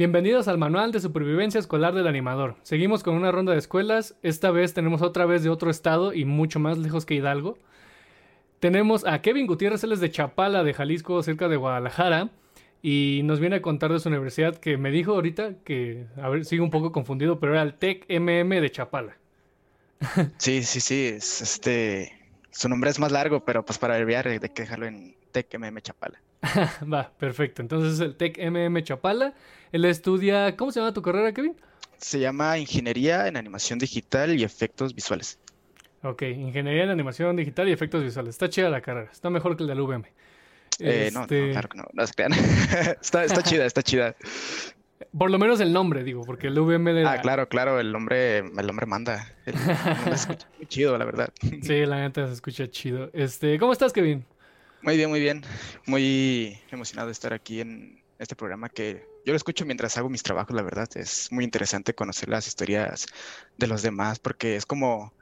Bienvenidos al Manual de Supervivencia Escolar del Animador. Seguimos con una ronda de escuelas. Esta vez tenemos otra vez de otro estado y mucho más lejos que Hidalgo. Tenemos a Kevin Gutiérrez, él es de Chapala, de Jalisco, cerca de Guadalajara. Y nos viene a contar de su universidad que me dijo ahorita que, a ver, sigo un poco confundido, pero era el TEC MM de Chapala. Sí, sí, sí. este, su nombre es más largo, pero pues para abreviar hay que dejarlo en TEC MM Chapala. Va, perfecto. Entonces el TEC MM Chapala. Él estudia, ¿cómo se llama tu carrera, Kevin? Se llama Ingeniería en Animación Digital y Efectos Visuales. Ok, Ingeniería en Animación Digital y Efectos Visuales. Está chida la carrera, está mejor que el del UVM. Eh, no, no, este claro que no, no está, está chida, está chida. Por lo menos el nombre, digo, porque el UVM de Ah, claro, claro, el nombre, el nombre manda. El muy chido, la verdad. Sí, la neta se escucha chido. Este, ¿cómo estás, Kevin? Muy bien, muy bien. Muy emocionado de estar aquí en este programa que yo lo escucho mientras hago mis trabajos, la verdad. Es muy interesante conocer las historias de los demás porque es como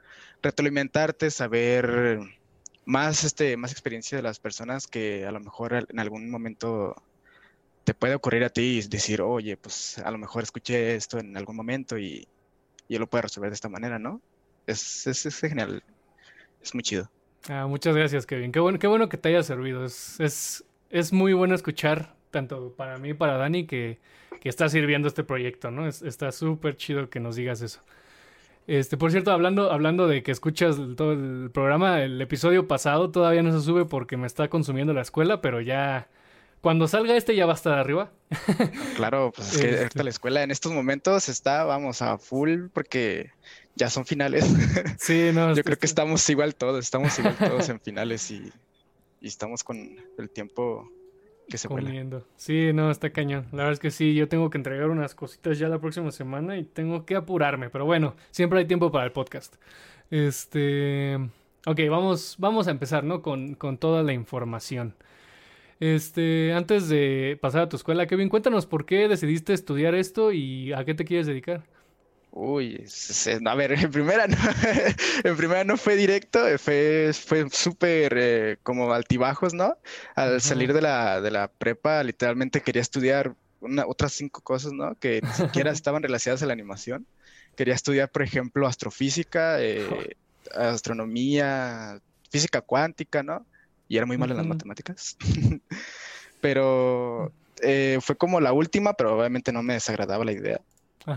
retroalimentarte, saber más, este, más experiencia de las personas que a lo mejor en algún momento te puede ocurrir a ti y decir, oye, pues a lo mejor escuché esto en algún momento y, yo lo puedo resolver de esta manera, ¿no? Es, es, es genial, es muy chido. Ah, muchas gracias, Kevin. Qué bueno, qué bueno que te haya servido. Es, es, es muy bueno escuchar, tanto para mí y para Dani, que, que está sirviendo este proyecto, ¿no? está súper chido que nos digas eso. Este, por cierto, hablando, hablando de que escuchas todo el programa, el episodio pasado todavía no se sube porque me está consumiendo la escuela, pero ya cuando salga este ya va a estar arriba. Claro, pues es que este. la escuela en estos momentos está, vamos, a full porque ya son finales. Sí, no. Yo creo que estamos igual todos, estamos igual todos en finales y, estamos con el tiempo que se Comiendo. Sí, no, está cañón. La verdad es que sí, yo tengo que entregar unas cositas ya la próxima semana y tengo que apurarme, pero bueno, siempre hay tiempo para el podcast. Este, ok, vamos, vamos a empezar, ¿no? Con, con toda la información. Este, antes de pasar a tu escuela, Kevin, cuéntanos por qué decidiste estudiar esto y a qué te quieres dedicar. Uy, a ver, en primera no, en primera no fue directo, fue, fue súper eh, como altibajos, ¿no? Al salir de la, de la prepa, literalmente quería estudiar una, otras cinco cosas, ¿no? Que ni siquiera estaban relacionadas a la animación. Quería estudiar, por ejemplo, astrofísica, eh, astronomía, física cuántica, ¿no? Y era muy mal en las matemáticas. pero eh, fue como la última, pero obviamente no me desagradaba la idea.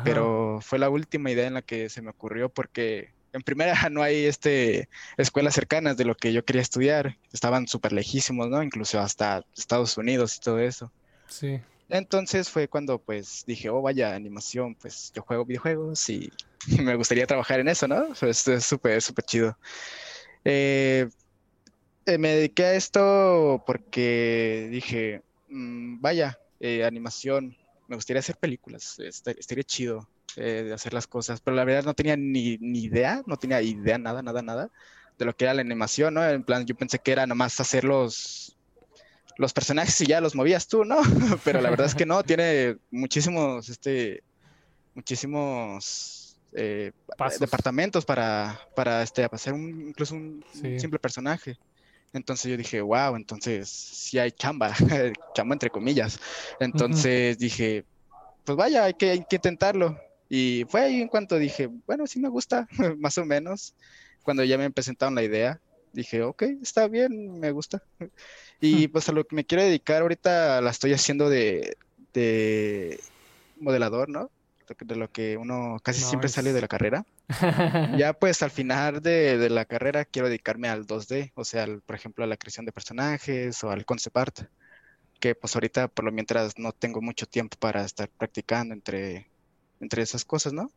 Pero fue la última idea en la que se me ocurrió porque en primera no hay este escuelas cercanas de lo que yo quería estudiar. Estaban súper lejísimos, ¿no? Incluso hasta Estados Unidos y todo eso. Sí. Entonces fue cuando pues dije, oh vaya, animación, pues yo juego videojuegos y me gustaría trabajar en eso, ¿no? Pues es súper, súper chido. Eh, eh, me dediqué a esto porque dije, mm, vaya, eh, animación, me gustaría hacer películas, estaría chido eh, de hacer las cosas, pero la verdad no tenía ni, idea, no tenía idea, nada, nada, nada de lo que era la animación, ¿no? En plan, yo pensé que era nomás hacer los, los personajes y ya los movías tú, ¿no? pero la verdad es que no, tiene muchísimos, este, muchísimos eh, departamentos para, para este, hacer un, incluso un simple personaje. Entonces yo dije, wow, entonces sí hay chamba, chamba entre comillas. Entonces dije, pues vaya, hay que, hay que intentarlo. Y fue ahí en cuanto dije, bueno, sí me gusta, más o menos. Cuando ya me presentaron la idea, dije, ok, está bien, me gusta. Y pues a lo que me quiero dedicar ahorita la estoy haciendo de, de modelador, ¿no? de lo que uno casi siempre sale de la carrera. ya pues al final de, la carrera quiero dedicarme al 2D, o sea, por ejemplo a la creación de personajes o al concept art, que pues ahorita por lo mientras no tengo mucho tiempo para estar practicando entre, entre esas cosas, ¿no?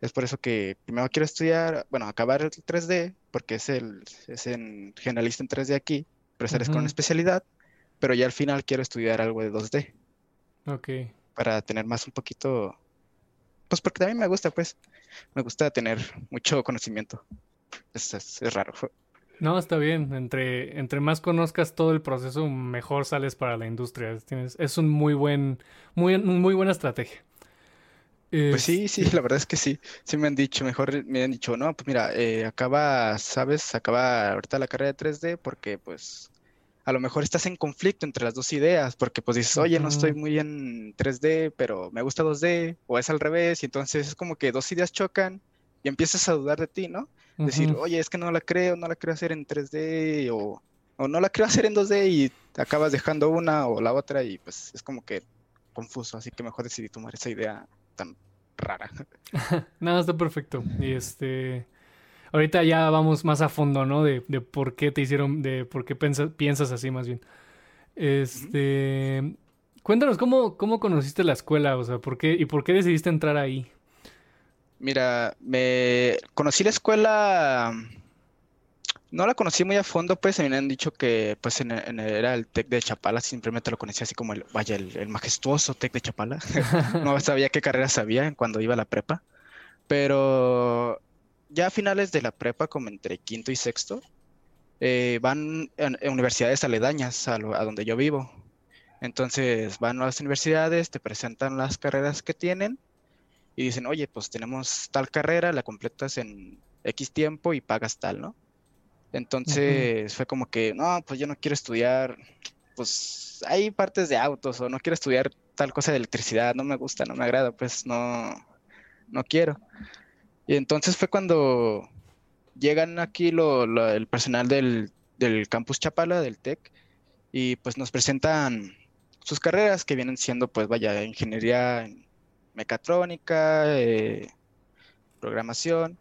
Es por eso que primero quiero estudiar, bueno, acabar el 3D, porque es el es en generalista en 3D aquí, pero es con una especialidad, pero ya al final quiero estudiar algo de 2D. Ok. Para tener más un poquito pues porque también me gusta, pues, me gusta tener mucho conocimiento. Es, es, raro. No, está bien. Entre, entre más conozcas todo el proceso, mejor sales para la industria. Tienes, es un muy buen, muy, muy buena estrategia. Pues sí, sí, la verdad es que sí. Sí me han dicho, mejor me han dicho, no, pues mira, eh, acaba, sabes, acaba ahorita la carrera de 3D porque pues a lo mejor estás en conflicto entre las dos ideas, porque pues dices, oye, no estoy muy en 3D, pero me gusta 2D, o es al revés, y entonces es como que dos ideas chocan y empiezas a dudar de ti, ¿no? Decir, oye, es que no la creo, no la creo hacer en 3D, o, o no la creo hacer en 2D, y acabas dejando una o la otra, y pues es como que confuso, así que mejor decidí tomar esa idea tan rara. Nada, está perfecto. Y este ahorita ya vamos más a fondo, ¿no? De, de por qué te hicieron, de por qué piensas así más bien. Este, cuéntanos cómo, cómo conociste la escuela, o sea, por qué y por qué decidiste entrar ahí. Mira, me conocí la escuela, no la conocí muy a fondo, pues me han dicho que pues en, era el TEC de Chapala, simplemente lo conocí así como el, vaya, el, el majestuoso TEC de Chapala. no sabía qué carrera sabía cuando iba a la prepa, pero ya a finales de la prepa, como entre quinto y sexto, eh, van a, universidades aledañas a, donde yo vivo. Entonces van a las universidades, te presentan las carreras que tienen y dicen, oye, pues tenemos tal carrera, la completas en X tiempo y pagas tal, ¿no? Entonces fue como que, no, pues yo no quiero estudiar, pues hay partes de autos o no quiero estudiar tal cosa de electricidad, no me gusta, no me agrada, pues no, no quiero. Y entonces fue cuando llegan aquí el personal del, campus Chapala, del TEC, y pues nos presentan sus carreras que vienen siendo, pues vaya, ingeniería en mecatrónica, eh, programación.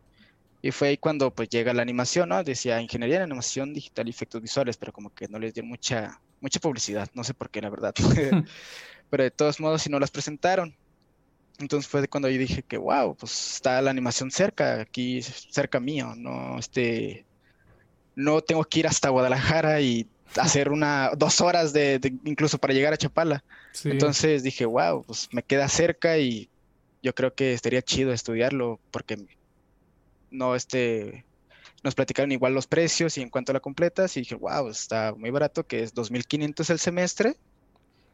Y fue ahí cuando pues llega la animación, ¿no? Decía ingeniería en animación digital y efectos visuales, pero como que no les dio mucha, mucha publicidad, no sé por qué, la verdad. pero de todos modos, si no las presentaron. Entonces fue cuando yo dije que, wow, pues está la animación cerca, aquí cerca mío, no, este, no tengo que ir hasta Guadalajara y hacer una, dos horas de, incluso para llegar a Chapala. Entonces dije, wow, pues me queda cerca y yo creo que estaría chido estudiarlo porque no, este, nos platicaron igual los precios y en cuanto a la completas y dije, wow, está muy barato, que es 2.500 el semestre.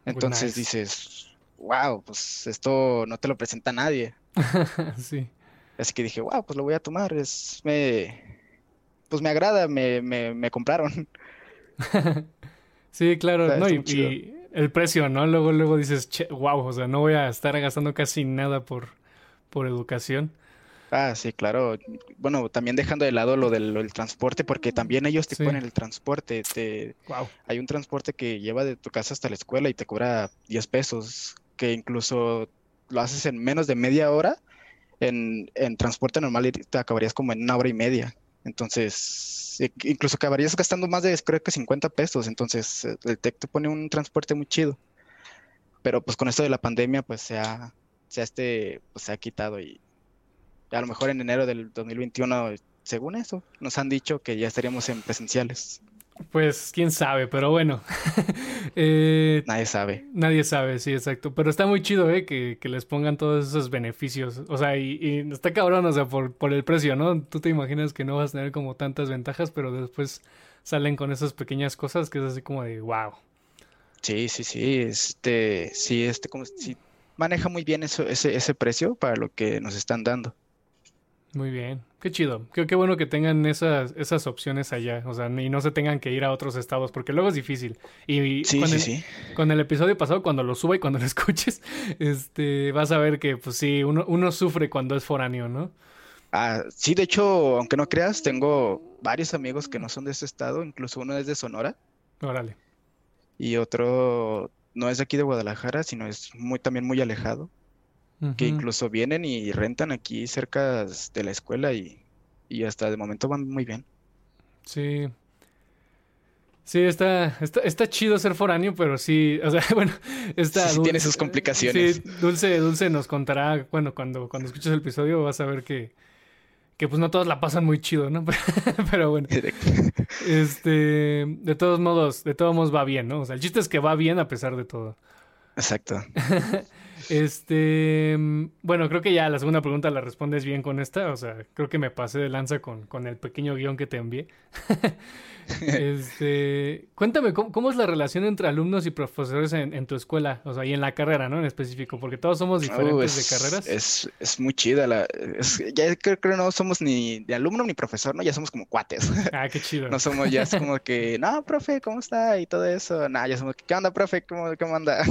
Entonces dices, wow, pues esto no te lo presenta nadie. sí. Así que dije, wow, pues lo voy a tomar. Es, me, pues me agrada, me, me, me compraron. sí, claro, no, y, el precio, ¿no? Luego, luego dices, wow, o sea, no voy a estar gastando casi nada por, por educación. Ah, sí, claro. Bueno, también dejando de lado lo del, transporte, porque también ellos te ponen el transporte. Te, Hay un transporte que lleva de tu casa hasta la escuela y te cobra 10 pesos que incluso lo haces en menos de media hora, en, transporte normal te acabarías como en una hora y media. Entonces, incluso acabarías gastando más de, creo que 50 pesos. Entonces, el TEC te pone un transporte muy chido. Pero pues con esto de la pandemia, pues se ha, se este, pues, se ha quitado y a lo mejor en enero del 2021, según eso, nos han dicho que ya estaríamos en presenciales. Pues quién sabe, pero bueno. Eh, nadie sabe. Nadie sabe, sí, exacto. Pero está muy chido, ¿eh? Que, les pongan todos esos beneficios. O sea, y, está cabrón, o sea, por, por, el precio, ¿no? Tú te imaginas que no vas a tener como tantas ventajas, pero después salen con esas pequeñas cosas que es así como de wow. Sí, sí, sí. Este, sí, este, como, sí, maneja muy bien eso, ese, ese precio para lo que nos están dando. Muy bien, qué chido. Qué, qué bueno que tengan esas, esas opciones allá, o sea, y no se tengan que ir a otros estados, porque luego es difícil. Y sí, con, sí, el, sí. con el episodio pasado, cuando lo suba y cuando lo escuches, este, vas a ver que, pues sí, uno, uno sufre cuando es foráneo, ¿no? Ah, sí, de hecho, aunque no creas, tengo varios amigos que no son de ese estado, incluso uno es de Sonora. Órale. Y otro no es de aquí de Guadalajara, sino es muy, también muy alejado que incluso vienen y rentan aquí cerca de la escuela y, hasta de momento van muy bien. Sí. Sí, está, está, chido ser foráneo, pero sí, o sea, bueno, está... Sí, tiene sus complicaciones. Sí, Dulce, Dulce nos contará, bueno, cuando, cuando escuches el episodio vas a ver que, que pues no todos la pasan muy chido, ¿no? pero bueno. este, de todos modos, de todos modos va bien, ¿no? O sea, el chiste es que va bien a pesar de todo. Exacto. Este, bueno, creo que ya la segunda pregunta la respondes bien con esta, o sea, creo que me pasé de lanza con, con el pequeño guion que te envié. este, cuéntame, ¿cómo, es la relación entre alumnos y profesores en, tu escuela? O sea, y en la carrera, ¿no? En específico, porque todos somos diferentes de carreras. Es, es muy chida. La, ya creo que no somos ni de alumno ni profesor, ¿no? Ya somos como cuates. Ah, qué chido. No somos ya es como que, no, profe, ¿cómo está? Y todo eso. Nah, ya somos, ¿qué onda, profe? ¿Cómo, cómo anda?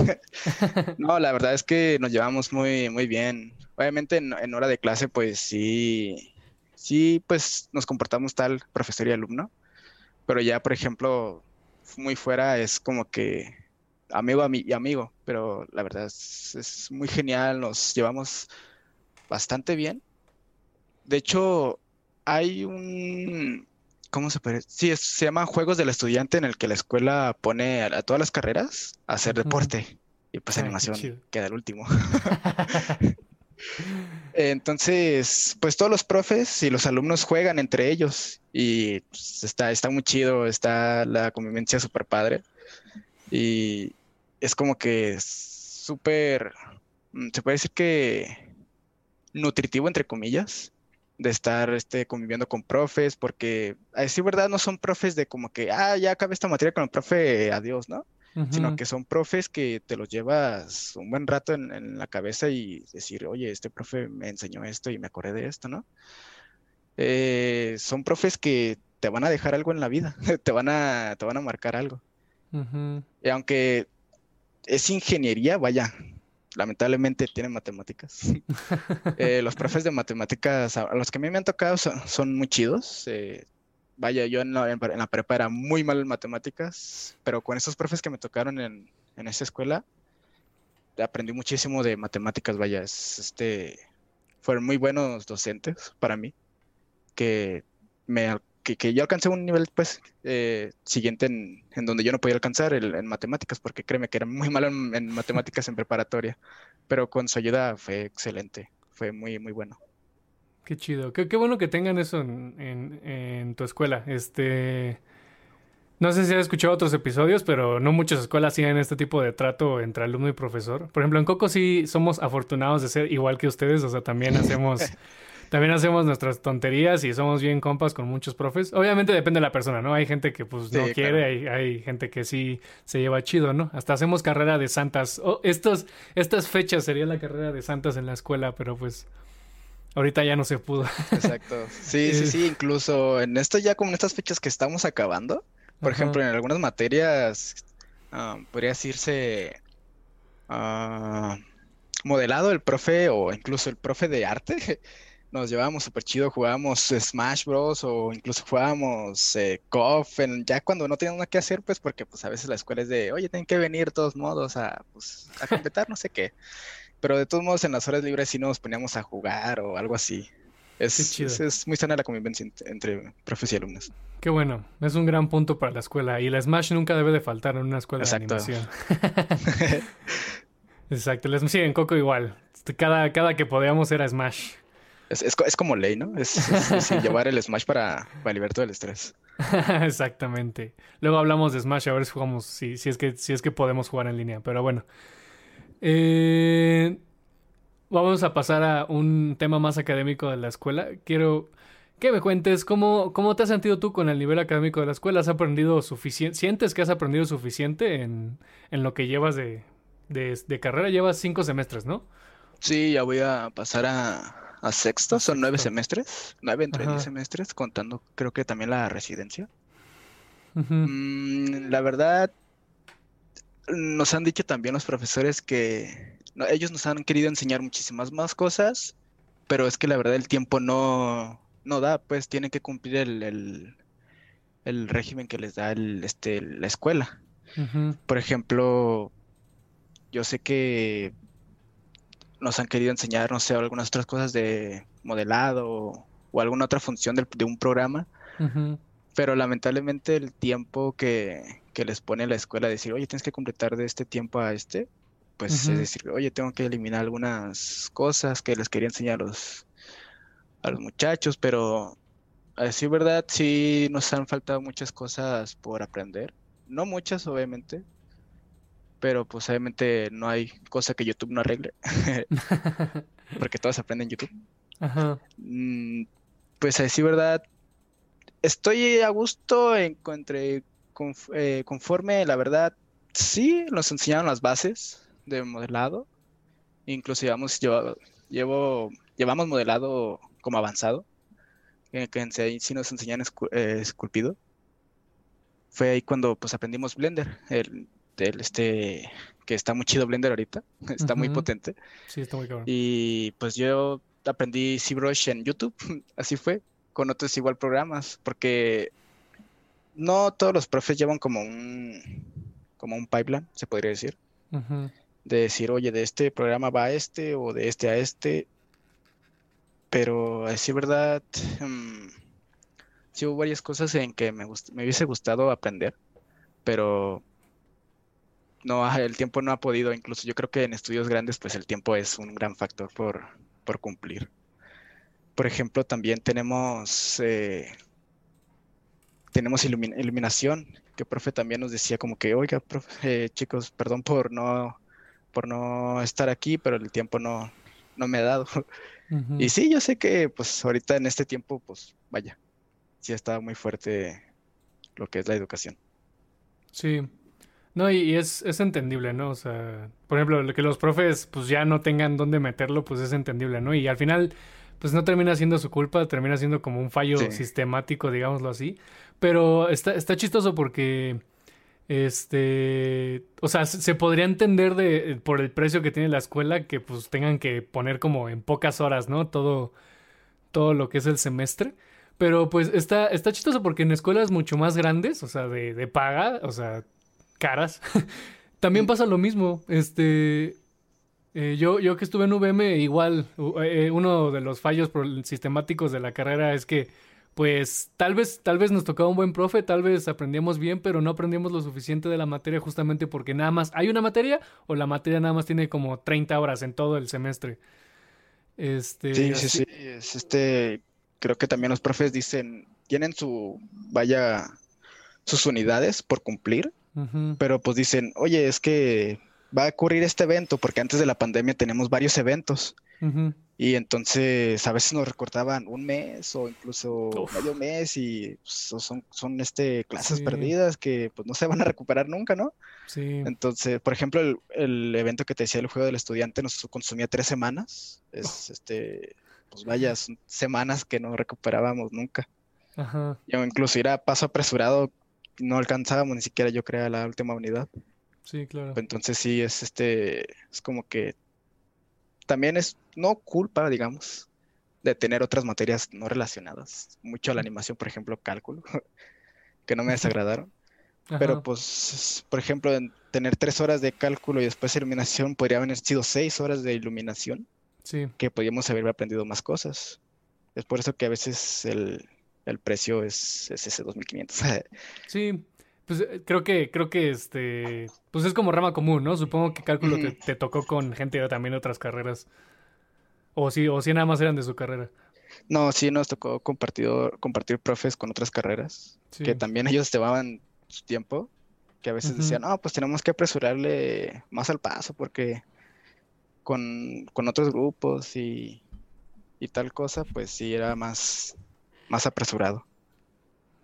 no, la verdad es que nos llevamos muy, muy bien. Obviamente en, en hora de clase, pues sí, sí, pues nos comportamos tal profesor y alumno pero ya, por ejemplo, muy fuera es como que amigo y amigo, pero la verdad es, muy genial, nos llevamos bastante bien. De hecho, hay un, ¿cómo se puede? Sí, se llama Juegos del Estudiante en el que la escuela pone a, todas las carreras a hacer deporte y pues animación queda el último. Entonces, pues todos los profes y los alumnos juegan entre ellos y pues, está, está muy chido, está la convivencia súper padre y es como que súper, mm, se puede decir que nutritivo entre comillas de estar este, conviviendo con profes, porque a decir verdad no son profes de como que, ah, ya acabé esta materia con el profe, adiós, ¿no? Sino que son profes que te los llevas un buen rato en, la cabeza y decir, oye, este profe me enseñó esto y me acordé de esto, ¿no? Eh, son profes que te van a dejar algo en la vida, te van a, te van a marcar algo. Y aunque es ingeniería, vaya, lamentablemente tienen matemáticas. Eh, los profes de matemáticas, a los que a mí me han tocado, son, muy chidos. Eh, vaya, yo en la, prepa era muy mal en matemáticas, pero con esos profes que me tocaron en, esa escuela, aprendí muchísimo de matemáticas, vaya, este, fueron muy buenos docentes para mí, que, me, que, yo alcancé un nivel, pues, eh, siguiente en, donde yo no podía alcanzar en matemáticas, porque créeme que era muy malo en, en matemáticas en preparatoria, pero con su ayuda fue excelente, fue muy, muy bueno. Qué chido. Qué, bueno que tengan eso en, tu escuela. Este. No sé si has escuchado otros episodios, pero no muchas escuelas tienen este tipo de trato entre alumno y profesor. Por ejemplo, en Coco sí somos afortunados de ser igual que ustedes. O sea, también hacemos. también hacemos nuestras tonterías y somos bien compas con muchos profes. Obviamente depende de la persona, ¿no? Hay gente que pues no quiere, hay, hay, gente que sí se lleva chido, ¿no? Hasta hacemos carrera de santas. Oh, estos, estas fechas sería la carrera de santas en la escuela, pero pues Ahorita ya no se pudo. Exacto. Sí, sí, sí. Incluso en esto ya como en estas fechas que estamos acabando, por ejemplo, en algunas materias ah, podría decirse ah, modelado el profe o incluso el profe de arte. Nos llevábamos súper chido, jugábamos Smash Bros. o incluso jugábamos eh, KOF, ya cuando no teníamos nada que hacer, pues porque pues a veces la escuela es de, oye, tienen que venir de todos modos a, pues, a completar no sé qué. Pero de todos modos, en las horas libres sí nos poníamos a jugar o algo así. Es, es, muy sana la convivencia entre profes y alumnos. Qué bueno, es un gran punto para la escuela. Y la Smash nunca debe de faltar en una escuela de animación. Exacto, sí, en Coco igual. Cada, cada que podíamos era Smash. Es, es, como ley, ¿no? Es, llevar el Smash para, para liberar del estrés. Exactamente. Luego hablamos de Smash, a ver si jugamos, si, si, es que, si es que podemos jugar en línea. Pero bueno, eh, vamos a pasar a un tema más académico de la escuela. Quiero que me cuentes cómo, cómo te has sentido tú con el nivel académico de la escuela. ¿Has aprendido suficiente? ¿Sientes que has aprendido suficiente en, lo que llevas de, carrera? Llevas cinco semestres, ¿no? Sí, ya voy a pasar a, a sexto. Son nueve semestres. Nueve entre diez semestres, contando creo que también la residencia. Mm, la verdad, nos han dicho también los profesores que ellos nos han querido enseñar muchísimas más cosas, pero es que la verdad el tiempo no, no da, pues tienen que cumplir el, el, régimen que les da el, este, la escuela. Por ejemplo, yo sé que nos han querido enseñar, no sé, algunas otras cosas de modelado o, alguna otra función de, un programa, pero lamentablemente el tiempo que, que les pone la escuela decir, oye, tienes que completar de este tiempo a este, pues es decir, oye, tengo que eliminar algunas cosas que les quería enseñar a los, a los muchachos, pero a decir verdad, sí nos han faltado muchas cosas por aprender. No muchas, obviamente, pero pues obviamente no hay cosa que YouTube no arregle, porque todos aprenden YouTube. Ajá. Mm, pues así, ¿verdad? Estoy a gusto, encontré eh, conforme, la verdad, sí, nos enseñaron las bases de modelado, incluso llevamos, llevo, llevamos modelado como avanzado, que, que sí nos enseñan eh, esculpido. Fue ahí cuando pues aprendimos Blender, el, este que está muy chido Blender ahorita, está muy potente. Sí, está muy cabrón. Y pues yo aprendí ZBrush en YouTube, así fue, con otros igual programas, porque no todos los profes llevan como un como un pipeline, se podría decir. De decir, oye, de este programa va a este o de este a este. Pero a decir verdad, um, sí hubo varias cosas en que me, me hubiese gustado aprender, pero no, el tiempo no ha podido. Incluso yo creo que en estudios grandes, pues el tiempo es un gran factor por, por cumplir. Por ejemplo, también tenemos, eh, tenemos iluminación, que profe también nos decía como que, oiga, profe, eh, chicos, perdón por no, por no estar aquí, pero el tiempo no, no me ha dado. Y sí, yo sé que pues ahorita en este tiempo, pues vaya, sí estado muy fuerte lo que es la educación. Sí, no, y, es, es, entendible, ¿no? O sea, por ejemplo, que los profes pues ya no tengan dónde meterlo, pues es entendible, ¿no? Y al final, pues no termina siendo su culpa, termina siendo como un fallo sistemático, digámoslo así. Pero está, está chistoso porque, este, o sea, se podría entender de, por el precio que tiene la escuela que pues tengan que poner como en pocas horas, ¿no? Todo, todo lo que es el semestre. Pero pues está, está chistoso porque en escuelas mucho más grandes, o sea, de, de paga, o sea, caras, también pasa lo mismo. Este, eh, yo, yo que estuve en VM, igual, eh, uno de los fallos sistemáticos de la carrera es que, pues, tal vez, tal vez nos tocaba un buen profe, tal vez aprendíamos bien, pero no aprendíamos lo suficiente de la materia justamente porque nada más hay una materia o la materia nada más tiene como 30 horas en todo el semestre. Este, sí, sí, sí. este, creo que también los profes dicen, tienen su, vaya, sus unidades por cumplir pero pues dicen, oye, es que va a ocurrir este evento, porque antes de la pandemia tenemos varios eventos. Y entonces a veces nos recortaban un mes o incluso medio mes y pues, son, son este, clases perdidas que pues no se van a recuperar nunca, ¿no? Sí. Entonces, por ejemplo, el, evento que te decía el juego del estudiante nos consumía tres semanas. Es este, pues vaya, semanas que no recuperábamos nunca. Ajá. Y incluso ir a paso apresurado no alcanzábamos ni siquiera yo creo la última unidad. Sí, claro. Entonces sí es este, es como que también es no culpa, digamos, de tener otras materias no relacionadas, mucho a la animación, por ejemplo, cálculo, que no me desagradaron. Pero pues, por ejemplo, en tener tres horas de cálculo y después iluminación, podría haber sido seis horas de iluminación. Sí. Que podríamos haber aprendido más cosas. Es por eso que a veces el, el precio es, ese 2500. sí, pues eh, creo que, creo que este, pues es como rama común, ¿no? Supongo que cálculo te, tocó con gente de también otras carreras. O sí, o sí nada más eran de su carrera. No, sí nos tocó compartir, compartir profes con otras carreras, que también ellos llevaban su tiempo, que a veces decían, no, pues tenemos que apresurarle más al paso porque con, con otros grupos y, y tal cosa, pues sí era más, más apresurado.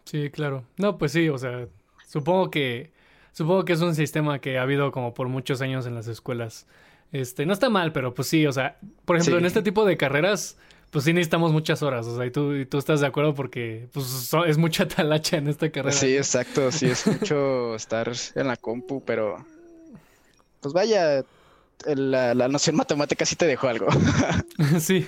Sí, claro. No, pues sí, o sea, supongo que supongo que es un sistema que ha habido como por muchos años en las escuelas. Este, no está mal, pero pues sí, o sea, por ejemplo, en este tipo de carreras, pues sí necesitamos muchas horas, o sea, y tú, y tú estás de acuerdo porque pues es mucha talacha en esta carrera. Sí, exacto, sí, es mucho estar en la compu, pero pues vaya, la, la noción matemática sí te dejó algo. sí.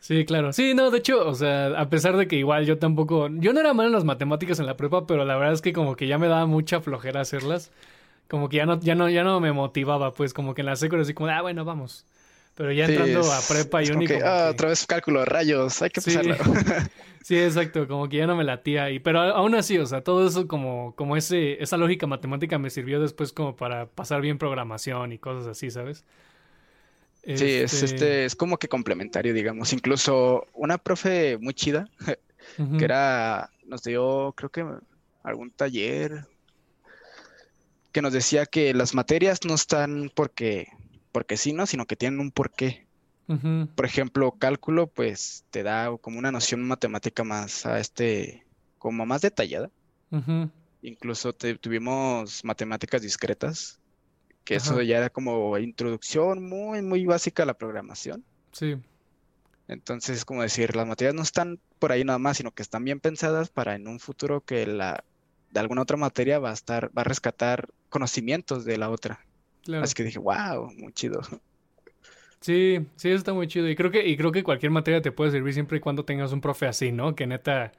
Sí, claro. Sí, no, de hecho, o sea, a pesar de que igual yo tampoco, yo no era mal en las matemáticas en la prepa, pero la verdad es que como que ya me daba mucha flojera hacerlas. Como que ya no, ya no, ya no me motivaba, pues como que en la secuela así como, ah, bueno, vamos. Pero ya entrando a prepa y único. Ah, otra vez cálculo de rayos, hay que sí. sí, exacto, como que ya no me latía. Y, pero aún así, o sea, todo eso como, como ese, esa lógica matemática me sirvió después como para pasar bien programación y cosas así, ¿sabes? Sí, es, este, este, es como que complementario, digamos. Incluso una profe muy chida, que era, nos dio, creo que algún taller, que nos decía que las materias no están porque, porque sí, ¿no? Sino que tienen un porqué. Por ejemplo, cálculo, pues te da como una noción matemática más a este, como más detallada. Incluso tuvimos matemáticas discretas, que eso ya era como introducción muy, muy básica a la programación. Sí. Entonces, es como decir, las materias no están por ahí nada más, sino que están bien pensadas para en un futuro que la de alguna otra materia va a estar, va a rescatar conocimientos de la otra. Así que dije, wow, muy chido. Sí, sí, eso está muy chido. Y creo que, y creo que cualquier materia te puede servir siempre y cuando tengas un profe así, ¿no? Que neta.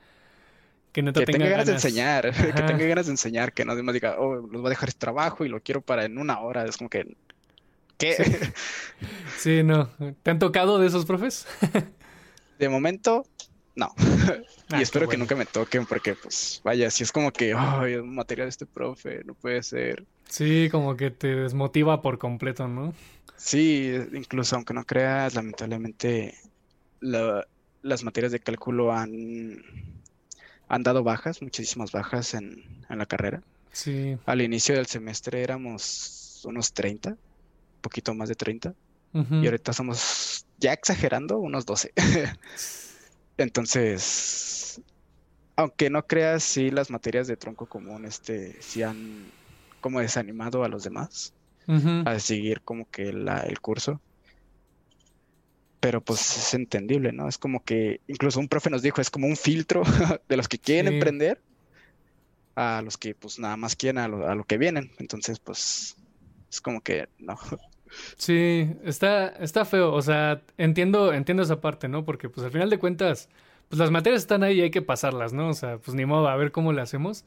Que neta tenga, ganas, de enseñar, que tenga ganas de enseñar, que no me diga, oh, los voy a dejar este trabajo y lo quiero para en una hora. Es como que. ¿Qué? Sí, no. ¿Te han tocado de esos profes? de momento, no. y ah, espero que nunca me toquen porque, pues, vaya, si es como que, ay, oh, materia de este profe, no puede ser. Sí, como que te desmotiva por completo, ¿no? Sí, incluso aunque no creas, lamentablemente las materias de cálculo han, han dado bajas, muchísimas bajas en, la carrera. Sí. Al inicio del semestre éramos unos 30, un poquito más de 30. Y ahorita somos, ya exagerando, unos 12. Entonces, aunque no creas, sí las materias de tronco común, este, sí han como desanimado a los demás a seguir como que el curso. Pero pues es entendible, ¿no? Es como que incluso un profe nos dijo, es como un filtro de los que quieren emprender a los que pues nada más quieren a lo, que vienen. Entonces pues es como que no. Sí, está, está feo. O sea, entiendo, entiendo esa parte, ¿no? Porque pues al final de cuentas, pues las materias están ahí y hay que pasarlas, ¿no? O sea, pues ni modo, a ver cómo le hacemos.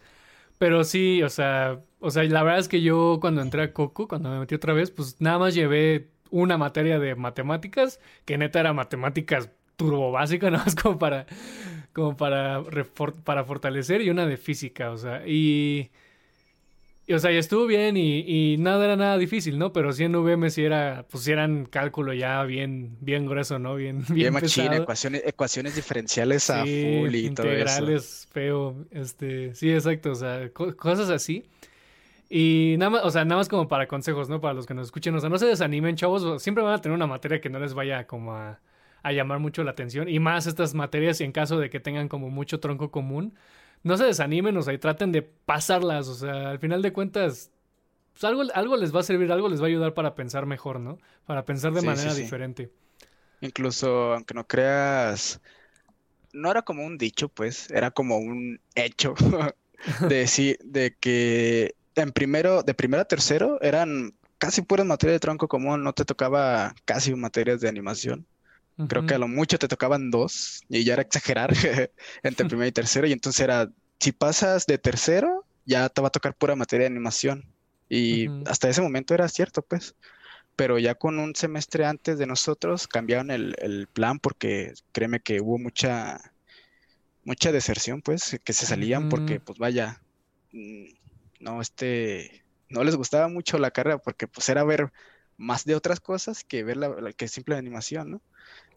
Pero sí, o sea, o sea, la verdad es que yo cuando entré a Coco, cuando me metí otra vez, pues nada más llevé una materia de matemáticas, que neta era matemáticas turbo básica, nada más como para, como para, para fortalecer, y una de física, o sea, y y, o sea, ya estuvo bien y, nada era nada difícil, ¿no? Pero sí en VM sí era, pues eran cálculo ya bien, bien grueso, ¿no? Bien, bien, bien ecuaciones, ecuaciones diferenciales a full y todo eso. Integrales, feo, este, sí, exacto, o sea, cosas así. Y nada más, o sea, nada más como para consejos, ¿no? Para los que nos escuchen, o sea, no se desanimen, chavos, siempre van a tener una materia que no les vaya como a, a llamar mucho la atención. Y más estas materias en caso de que tengan como mucho tronco común no se desanimen, o sea, y traten de pasarlas, o sea, al final de cuentas, pues algo, algo les va a servir, algo les va a ayudar para pensar mejor, ¿no? Para pensar de manera diferente. Incluso, aunque no creas, no era como un dicho, pues, era como un hecho de decir, de que en primero, de primero a tercero eran casi puras materias de tronco común, no te tocaba casi materias de animación. Creo que a lo mucho te tocaban dos y ya era exagerar entre primero y tercero. Y entonces era, si pasas de tercero, ya te va a tocar pura materia de animación. Y hasta ese momento era cierto, pues. Pero ya con un semestre antes de nosotros cambiaron el, plan porque créeme que hubo mucha, mucha deserción, pues, que se salían porque, pues vaya, no, este, no les gustaba mucho la carrera porque pues era ver más de otras cosas que ver la, la que simple animación, ¿no?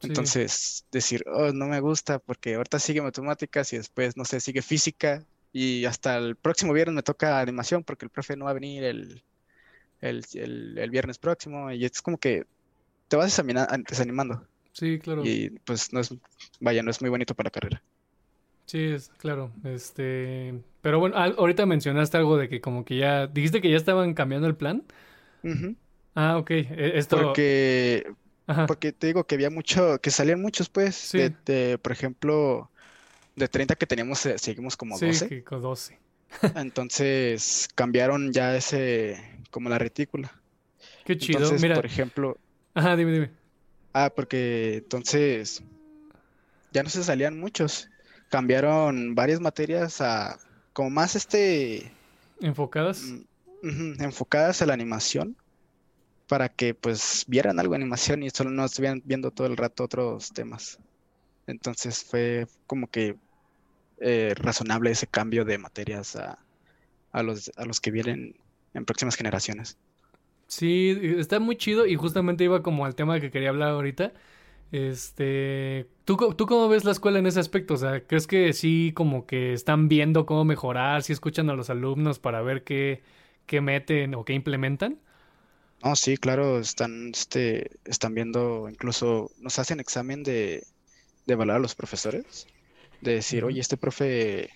Entonces, decir, oh, no me gusta porque ahorita sigue matemáticas y después, no sé, sigue física y hasta el próximo viernes me toca animación porque el profe no va a venir el, el, viernes próximo y es como que te vas desanimando. Sí, claro. Y pues no es, vaya, no es muy bonito para la carrera. Sí, es claro. Este, pero bueno, ahorita mencionaste algo de que como que ya, dijiste que ya estaban cambiando el plan. Ah, ok. E, esto... Porque porque te digo que había mucho, que salían muchos, pues, de, por ejemplo, de 30 que teníamos, eh, seguimos como 12. Sí, con 12. entonces cambiaron ya ese, como la retícula. Qué chido, entonces, mira. Por ejemplo. Ajá, dime, dime. Ah, porque entonces ya no se salían muchos. Cambiaron varias materias a como más este. Enfocadas. Mm, enfocadas a la animación para que pues vieran algo de animación y solo no estuvieran viendo todo el rato otros temas. Entonces fue como que eh, razonable ese cambio de materias a, a, los, a los que vienen en próximas generaciones. Sí, está muy chido y justamente iba como al tema que quería hablar ahorita. Este, ¿tú, ¿tú cómo ves la escuela en ese aspecto? O sea, ¿crees que sí como que están viendo cómo mejorar, si escuchan a los alumnos para ver qué, qué meten o qué implementan? No, sí, claro, están, este, están viendo, incluso nos hacen examen de, de evaluar a los profesores, de decir, oye, este profe